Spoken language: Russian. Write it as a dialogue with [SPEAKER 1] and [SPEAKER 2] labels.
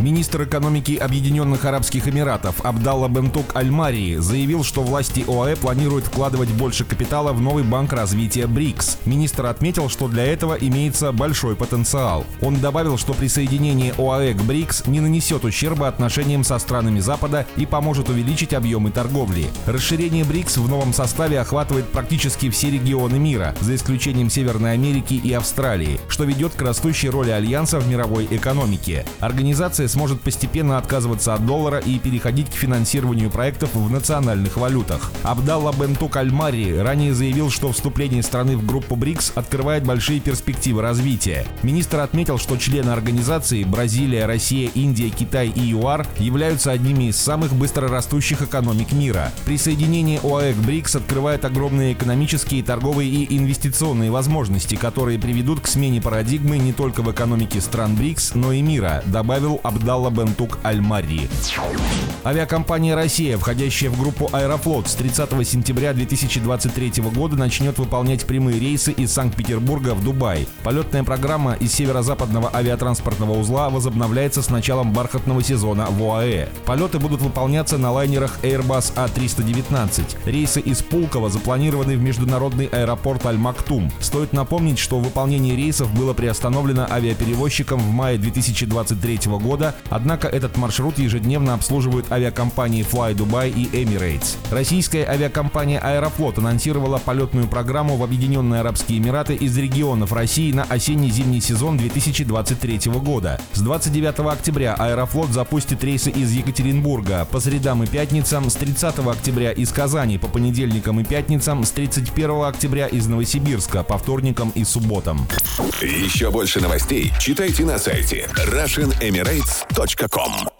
[SPEAKER 1] Министр экономики Объединенных Арабских Эмиратов Абдалла Бентук Аль-Марии заявил, что власти ОАЭ планируют вкладывать больше капитала в новый банк развития БРИКС. Министр отметил, что для этого имеется большой потенциал. Он добавил, что присоединение ОАЭ к БРИКС не нанесет ущерба отношениям со странами Запада и поможет увеличить объемы торговли. Расширение БРИКС в новом составе охватывает практически все регионы мира, за исключением Северной Америки и Австралии, что ведет к растущей роли Альянса в мировой экономике. Организация сможет постепенно отказываться от доллара и переходить к финансированию проектов в национальных валютах. Абдалла Бентук Альмари ранее заявил, что вступление страны в группу БРИКС открывает большие перспективы развития. Министр отметил, что члены организации Бразилия, Россия, Индия, Китай и ЮАР являются одними из самых быстрорастущих экономик мира. Присоединение ОАЭ к БРИКС открывает огромные экономические, торговые и инвестиционные возможности, которые приведут к смене парадигмы не только в экономике стран БРИКС, но и мира, добавил Абдалла Абдалла Бентук Аль-Мари. Авиакомпания «Россия», входящая в группу «Аэрофлот», с 30 сентября 2023 года начнет выполнять прямые рейсы из Санкт-Петербурга в Дубай. Полетная программа из северо-западного авиатранспортного узла возобновляется с началом бархатного сезона в ОАЭ. Полеты будут выполняться на лайнерах Airbus A319. Рейсы из Пулково запланированы в международный аэропорт Аль-Мактум. Стоит напомнить, что выполнение рейсов было приостановлено авиаперевозчиком в мае 2023 года однако этот маршрут ежедневно обслуживают авиакомпании Fly Dubai и Emirates. Российская авиакомпания Аэрофлот анонсировала полетную программу в Объединенные Арабские Эмираты из регионов России на осенне-зимний сезон 2023 года. С 29 октября Аэрофлот запустит рейсы из Екатеринбурга по средам и пятницам, с 30 октября из Казани по понедельникам и пятницам, с 31 октября из Новосибирска по вторникам и субботам.
[SPEAKER 2] Еще больше новостей читайте на сайте RussianEmirates.com Podfm.com